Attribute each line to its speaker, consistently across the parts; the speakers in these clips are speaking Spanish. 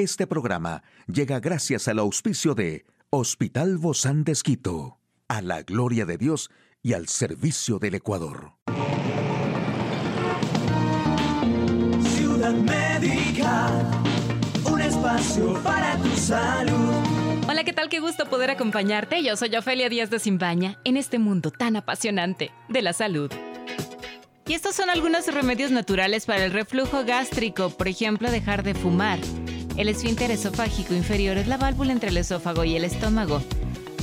Speaker 1: Este programa llega gracias al auspicio de Hospital Bozán de Esquito, a la gloria de Dios y al servicio del Ecuador.
Speaker 2: Ciudad Médica, un espacio para tu salud.
Speaker 3: Hola, ¿qué tal? Qué gusto poder acompañarte. Yo soy Ofelia Díaz de Simbaña en este mundo tan apasionante de la salud. Y estos son algunos remedios naturales para el reflujo gástrico, por ejemplo, dejar de fumar. El esfínter esofágico inferior es la válvula entre el esófago y el estómago,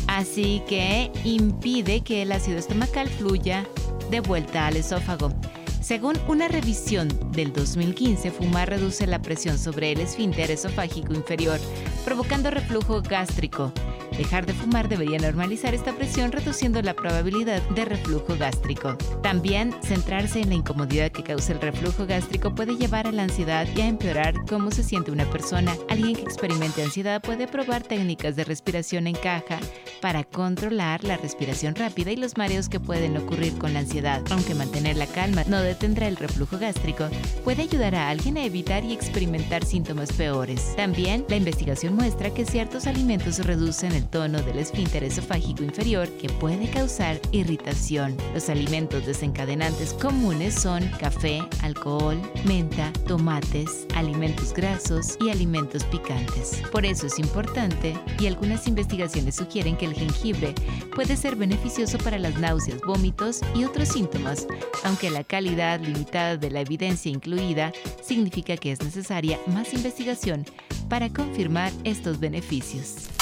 Speaker 3: así que impide que el ácido estomacal fluya de vuelta al esófago. Según una revisión del 2015, fumar reduce la presión sobre el esfínter esofágico inferior, provocando reflujo gástrico. Dejar de fumar debería normalizar esta presión reduciendo la probabilidad de reflujo gástrico. También centrarse en la incomodidad que causa el reflujo gástrico puede llevar a la ansiedad y a empeorar cómo se siente una persona. Alguien que experimente ansiedad puede probar técnicas de respiración en caja para controlar la respiración rápida y los mareos que pueden ocurrir con la ansiedad. Aunque mantener la calma no detendrá el reflujo gástrico, puede ayudar a alguien a evitar y experimentar síntomas peores. También, la investigación muestra que ciertos alimentos reducen el tono del esfínter esofágico inferior que puede causar irritación. Los alimentos desencadenantes comunes son café, alcohol, menta, tomates, alimentos grasos y alimentos picantes. Por eso es importante, y algunas investigaciones sugieren que el jengibre puede ser beneficioso para las náuseas, vómitos y otros síntomas, aunque la calidad limitada de la evidencia incluida significa que es necesaria más investigación para confirmar estos beneficios.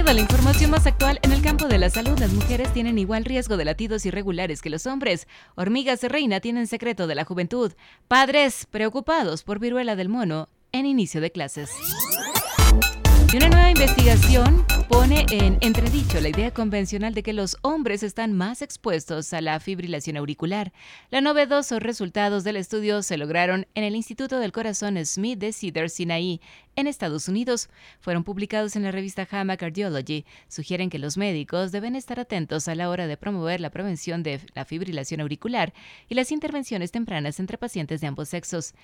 Speaker 3: Detalle de la información más actual en el campo de la salud. Las mujeres tienen igual riesgo de latidos irregulares que los hombres. Hormigas reina tienen secreto de la juventud. Padres preocupados por viruela del mono en inicio de clases. Y una nueva investigación pone en entredicho la idea convencional de que los hombres están más expuestos a la fibrilación auricular. Los novedosos resultados del estudio se lograron en el Instituto del Corazón Smith de Cedar Sinai, en Estados Unidos. Fueron publicados en la revista JAMA Cardiology. Sugieren que los médicos deben estar atentos a la hora de promover la prevención de la fibrilación auricular y las intervenciones tempranas entre pacientes de ambos sexos.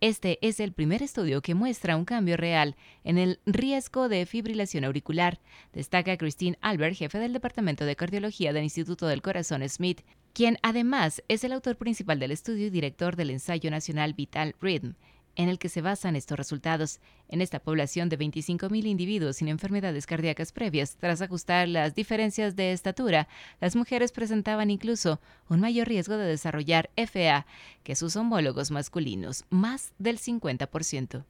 Speaker 3: Este es el primer estudio que muestra un cambio real en el riesgo de fibrilación auricular, destaca Christine Albert, jefe del Departamento de Cardiología del Instituto del Corazón Smith, quien además es el autor principal del estudio y director del ensayo nacional Vital Rhythm en el que se basan estos resultados. En esta población de 25.000 individuos sin enfermedades cardíacas previas, tras ajustar las diferencias de estatura, las mujeres presentaban incluso un mayor riesgo de desarrollar FA que sus homólogos masculinos, más del 50%.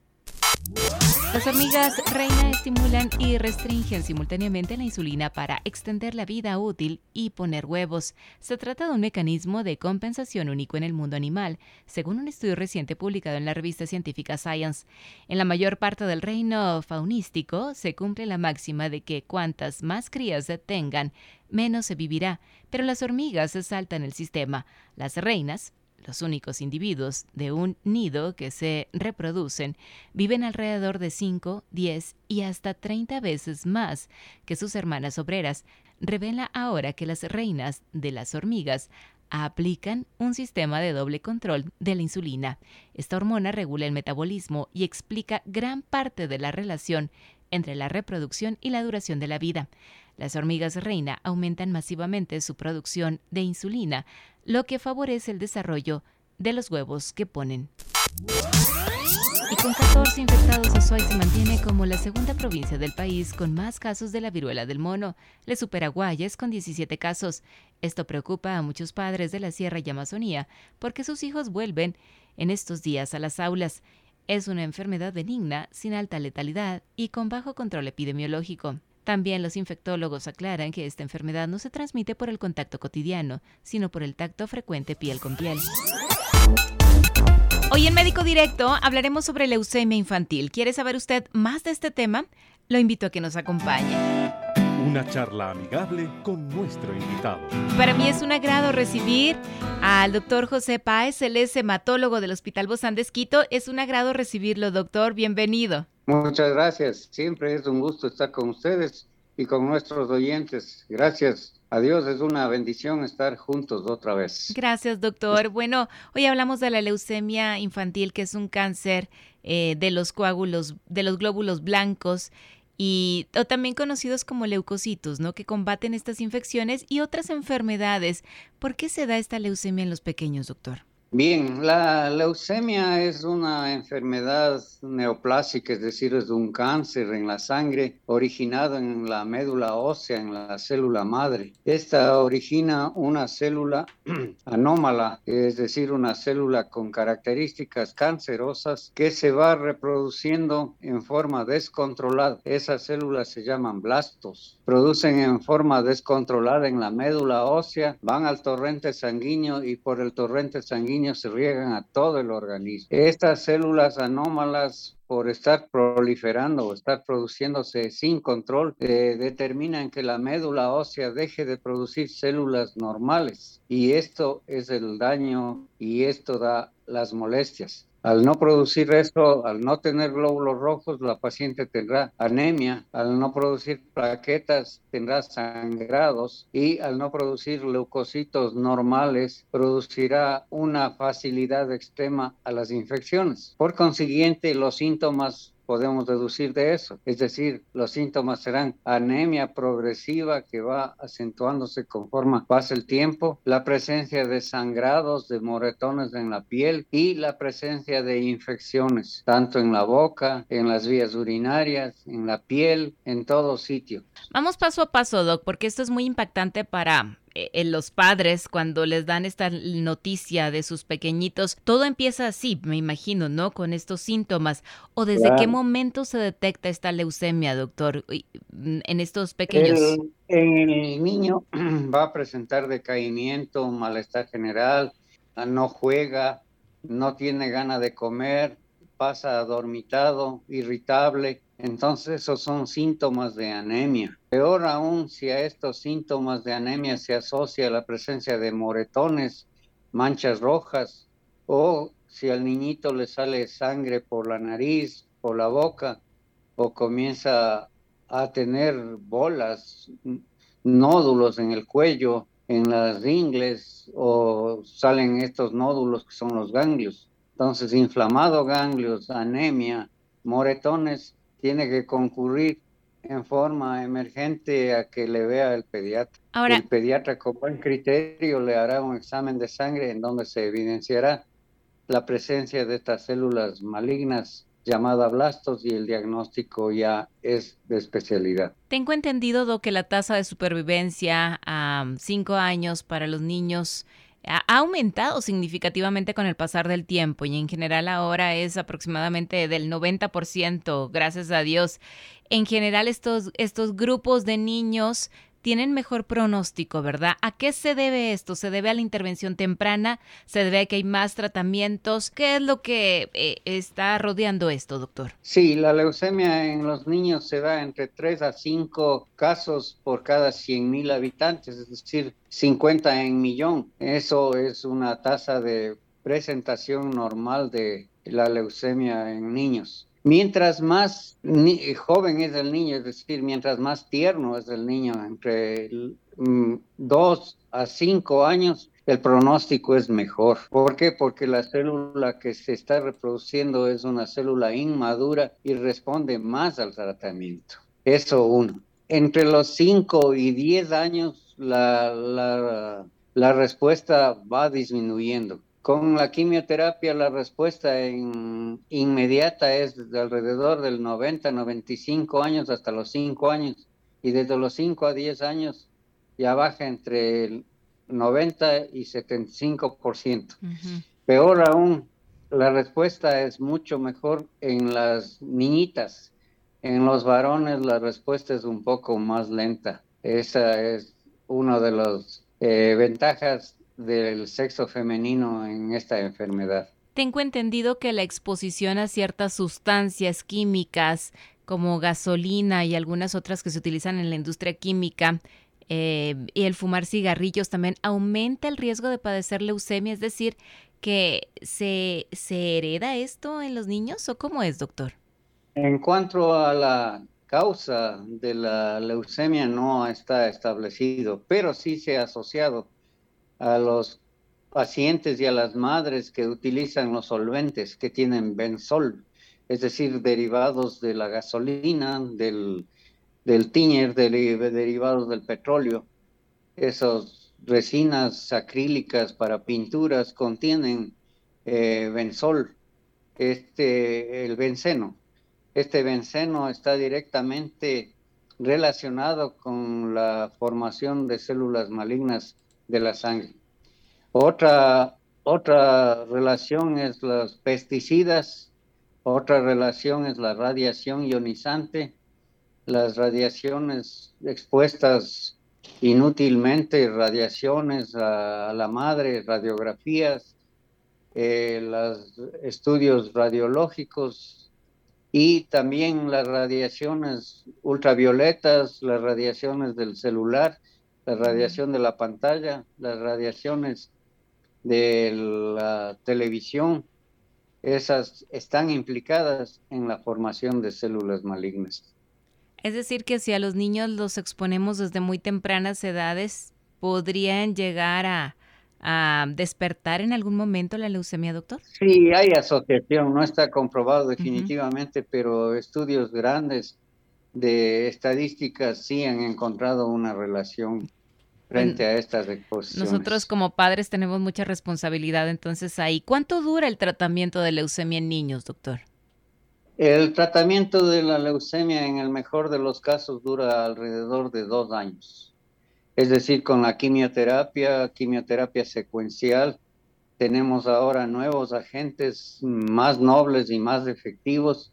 Speaker 3: Las hormigas reina estimulan y restringen simultáneamente la insulina para extender la vida útil y poner huevos. Se trata de un mecanismo de compensación único en el mundo animal, según un estudio reciente publicado en la revista científica Science. En la mayor parte del reino faunístico se cumple la máxima de que cuantas más crías se tengan, menos se vivirá, pero las hormigas saltan el sistema. Las reinas los únicos individuos de un nido que se reproducen viven alrededor de 5, 10 y hasta 30 veces más que sus hermanas obreras, revela ahora que las reinas de las hormigas aplican un sistema de doble control de la insulina. Esta hormona regula el metabolismo y explica gran parte de la relación entre la reproducción y la duración de la vida. Las hormigas reina aumentan masivamente su producción de insulina, lo que favorece el desarrollo de los huevos que ponen. Y con 14 infectados, Azuay se mantiene como la segunda provincia del país con más casos de la viruela del mono. Le supera Guayas con 17 casos. Esto preocupa a muchos padres de la Sierra y Amazonía porque sus hijos vuelven en estos días a las aulas. Es una enfermedad benigna, sin alta letalidad y con bajo control epidemiológico. También los infectólogos aclaran que esta enfermedad no se transmite por el contacto cotidiano, sino por el tacto frecuente piel con piel. Hoy en Médico Directo hablaremos sobre leucemia infantil. ¿Quiere saber usted más de este tema? Lo invito a que nos acompañe.
Speaker 4: Una charla amigable con nuestro invitado.
Speaker 3: Para mí es un agrado recibir al doctor José Páez, él es hematólogo del Hospital Bozán de Esquito. Es un agrado recibirlo, doctor. Bienvenido.
Speaker 5: Muchas gracias. Siempre es un gusto estar con ustedes y con nuestros oyentes. Gracias. Adiós, es una bendición estar juntos otra vez.
Speaker 3: Gracias, doctor. Bueno, hoy hablamos de la leucemia infantil, que es un cáncer eh, de los coágulos, de los glóbulos blancos y o también conocidos como leucocitos, ¿no? Que combaten estas infecciones y otras enfermedades. ¿Por qué se da esta leucemia en los pequeños, doctor?
Speaker 5: Bien, la leucemia es una enfermedad neoplásica, es decir, es un cáncer en la sangre originado en la médula ósea, en la célula madre. Esta origina una célula anómala, es decir, una célula con características cancerosas que se va reproduciendo en forma descontrolada. Esas células se llaman blastos. Producen en forma descontrolada en la médula ósea, van al torrente sanguíneo y por el torrente sanguíneo se riegan a todo el organismo. Estas células anómalas por estar proliferando o estar produciéndose sin control, eh, determinan que la médula ósea deje de producir células normales. Y esto es el daño y esto da las molestias. Al no producir esto, al no tener glóbulos rojos, la paciente tendrá anemia, al no producir plaquetas tendrá sangrados y al no producir leucocitos normales producirá una facilidad extrema a las infecciones. Por consiguiente, los síntomas podemos deducir de eso. Es decir, los síntomas serán anemia progresiva que va acentuándose conforme pasa el tiempo, la presencia de sangrados, de moretones en la piel y la presencia de infecciones, tanto en la boca, en las vías urinarias, en la piel, en todo sitio.
Speaker 3: Vamos paso a paso, Doc, porque esto es muy impactante para en los padres cuando les dan esta noticia de sus pequeñitos, todo empieza así, me imagino, ¿no? Con estos síntomas. ¿O desde qué momento se detecta esta leucemia, doctor, mm, en estos pequeños?
Speaker 5: El, el niño va a presentar decaimiento, malestar general, no juega, no tiene gana de comer, pasa adormitado, irritable, entonces esos son síntomas de anemia. Peor aún si a estos síntomas de anemia se asocia la presencia de moretones, manchas rojas o si al niñito le sale sangre por la nariz, por la boca o comienza a tener bolas, nódulos en el cuello, en las ingles o salen estos nódulos que son los ganglios. Entonces, inflamado ganglios, anemia, moretones, tiene que concurrir en forma emergente a que le vea el pediatra. Ahora, el pediatra con buen criterio le hará un examen de sangre en donde se evidenciará la presencia de estas células malignas llamadas blastos y el diagnóstico ya es de especialidad.
Speaker 3: Tengo entendido, que la tasa de supervivencia a cinco años para los niños ha aumentado significativamente con el pasar del tiempo y en general ahora es aproximadamente del 90%, gracias a Dios. En general estos, estos grupos de niños tienen mejor pronóstico, ¿verdad? ¿A qué se debe esto? ¿Se debe a la intervención temprana? ¿Se debe a que hay más tratamientos? ¿Qué es lo que eh, está rodeando esto, doctor?
Speaker 5: Sí, la leucemia en los niños se da entre 3 a 5 casos por cada 100 mil habitantes, es decir, 50 en millón. Eso es una tasa de presentación normal de la leucemia en niños. Mientras más joven es el niño, es decir, mientras más tierno es el niño, entre mm, dos a cinco años, el pronóstico es mejor. ¿Por qué? Porque la célula que se está reproduciendo es una célula inmadura y responde más al tratamiento. Eso uno. Entre los cinco y diez años, la, la, la respuesta va disminuyendo. Con la quimioterapia la respuesta inmediata es de alrededor del 90, 95 años hasta los 5 años y desde los 5 a 10 años ya baja entre el 90 y 75%. Peor aún, la respuesta es mucho mejor en las niñitas. En los varones la respuesta es un poco más lenta. Esa es una de las eh, ventajas del sexo femenino en esta enfermedad.
Speaker 3: Tengo entendido que la exposición a ciertas sustancias químicas como gasolina y algunas otras que se utilizan en la industria química eh, y el fumar cigarrillos también aumenta el riesgo de padecer leucemia, es decir, que se, se hereda esto en los niños o cómo es, doctor?
Speaker 5: En cuanto a la causa de la leucemia no está establecido, pero sí se ha asociado a los pacientes y a las madres que utilizan los solventes que tienen benzol, es decir, derivados de la gasolina, del, del tiñer, derivados del petróleo. Esas resinas acrílicas para pinturas contienen eh, benzol, este, el benceno. Este benceno está directamente relacionado con la formación de células malignas de la sangre. Otra, otra relación es los pesticidas, otra relación es la radiación ionizante, las radiaciones expuestas inútilmente, radiaciones a, la madre, radiografías, eh, los estudios radiológicos y también las radiaciones ultravioletas, las radiaciones del celular, la radiación de la pantalla, las radiaciones de la televisión, esas están implicadas en la formación de células malignas.
Speaker 3: Es decir, que si a los niños los exponemos desde muy tempranas edades, ¿podrían llegar a, despertar en algún momento la leucemia, doctor?
Speaker 5: Sí, hay asociación, no está comprobado definitivamente, pero estudios grandes de estadísticas sí han encontrado una relación frente a estas exposiciones.
Speaker 3: Nosotros como padres tenemos mucha responsabilidad entonces ahí. ¿Cuánto dura el tratamiento de leucemia en niños, doctor?
Speaker 5: El tratamiento de la leucemia en el mejor de los casos dura alrededor de dos años. Es decir, con la quimioterapia, quimioterapia secuencial, tenemos ahora nuevos agentes más nobles y más efectivos.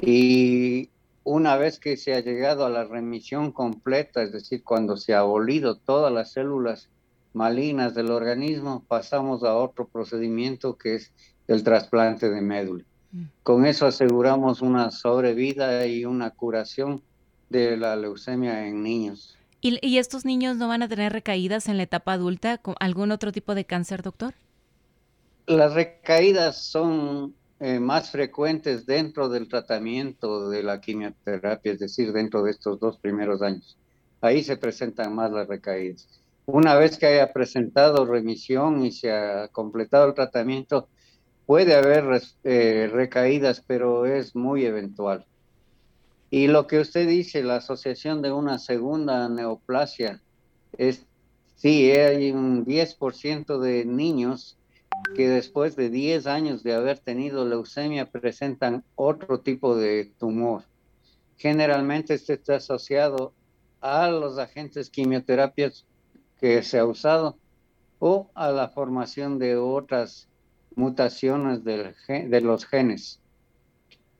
Speaker 5: Y una vez que se ha llegado a la remisión completa, es decir, cuando se ha abolido todas las células malignas del organismo, pasamos a otro procedimiento que es el trasplante de médula. Mm. Con eso aseguramos una sobrevida y una curación de la leucemia en niños.
Speaker 3: ¿Y, ¿Y, estos niños no van a tener recaídas en la etapa adulta con algún otro tipo de cáncer, doctor?
Speaker 5: Las recaídas son eh, más frecuentes dentro del tratamiento de la quimioterapia, es decir, dentro de estos dos primeros años. Ahí se presentan más las recaídas. Una vez que haya presentado remisión y se ha completado el tratamiento, puede haber eh, recaídas, pero es muy eventual. Y lo que usted dice, la asociación de una segunda neoplasia, es, sí, hay un 10% de niños que después de 10 años de haber tenido leucemia presentan otro tipo de tumor. Generalmente este está asociado a los agentes quimioterapias que se ha usado o a la formación de otras mutaciones de los genes.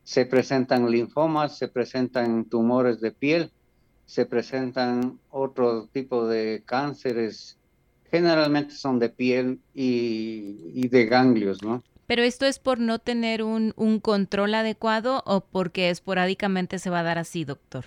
Speaker 5: Se presentan linfomas, se presentan tumores de piel, se presentan otro tipo de cánceres generalmente son de piel y, de ganglios, ¿no?
Speaker 3: Pero esto es por no tener un, control adecuado o porque esporádicamente se va a dar así, doctor?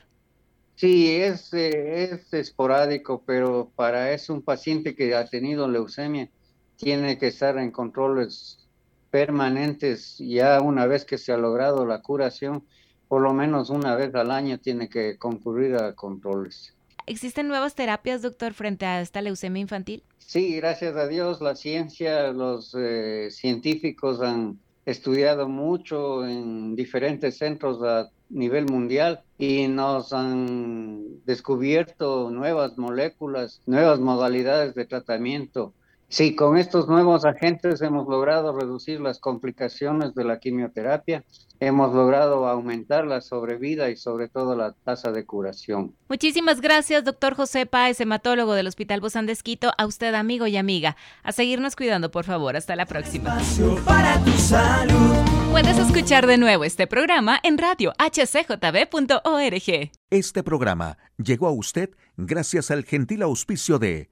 Speaker 5: Sí, es, eh, es esporádico, pero para eso un paciente que ha tenido leucemia tiene que estar en controles permanentes ya una vez que se ha logrado la curación, por lo menos una vez al año tiene que concurrir a controles.
Speaker 3: ¿Existen nuevas terapias, doctor, frente a esta leucemia infantil?
Speaker 5: Sí, gracias a Dios, la ciencia, los eh, científicos han estudiado mucho en diferentes centros a nivel mundial y nos han descubierto nuevas moléculas, nuevas modalidades de tratamiento Sí, con estos nuevos agentes hemos logrado reducir las complicaciones de la quimioterapia, hemos logrado aumentar la sobrevida y sobre todo la tasa de curación.
Speaker 3: Muchísimas gracias, doctor José Páez, hematólogo del Hospital Bozán de Esquito, a usted amigo y amiga. A seguirnos cuidando, por favor. Hasta la próxima.
Speaker 2: Para tu salud.
Speaker 3: Puedes escuchar de nuevo este programa en radio hcjb.org.
Speaker 1: Este programa llegó a usted gracias al gentil auspicio de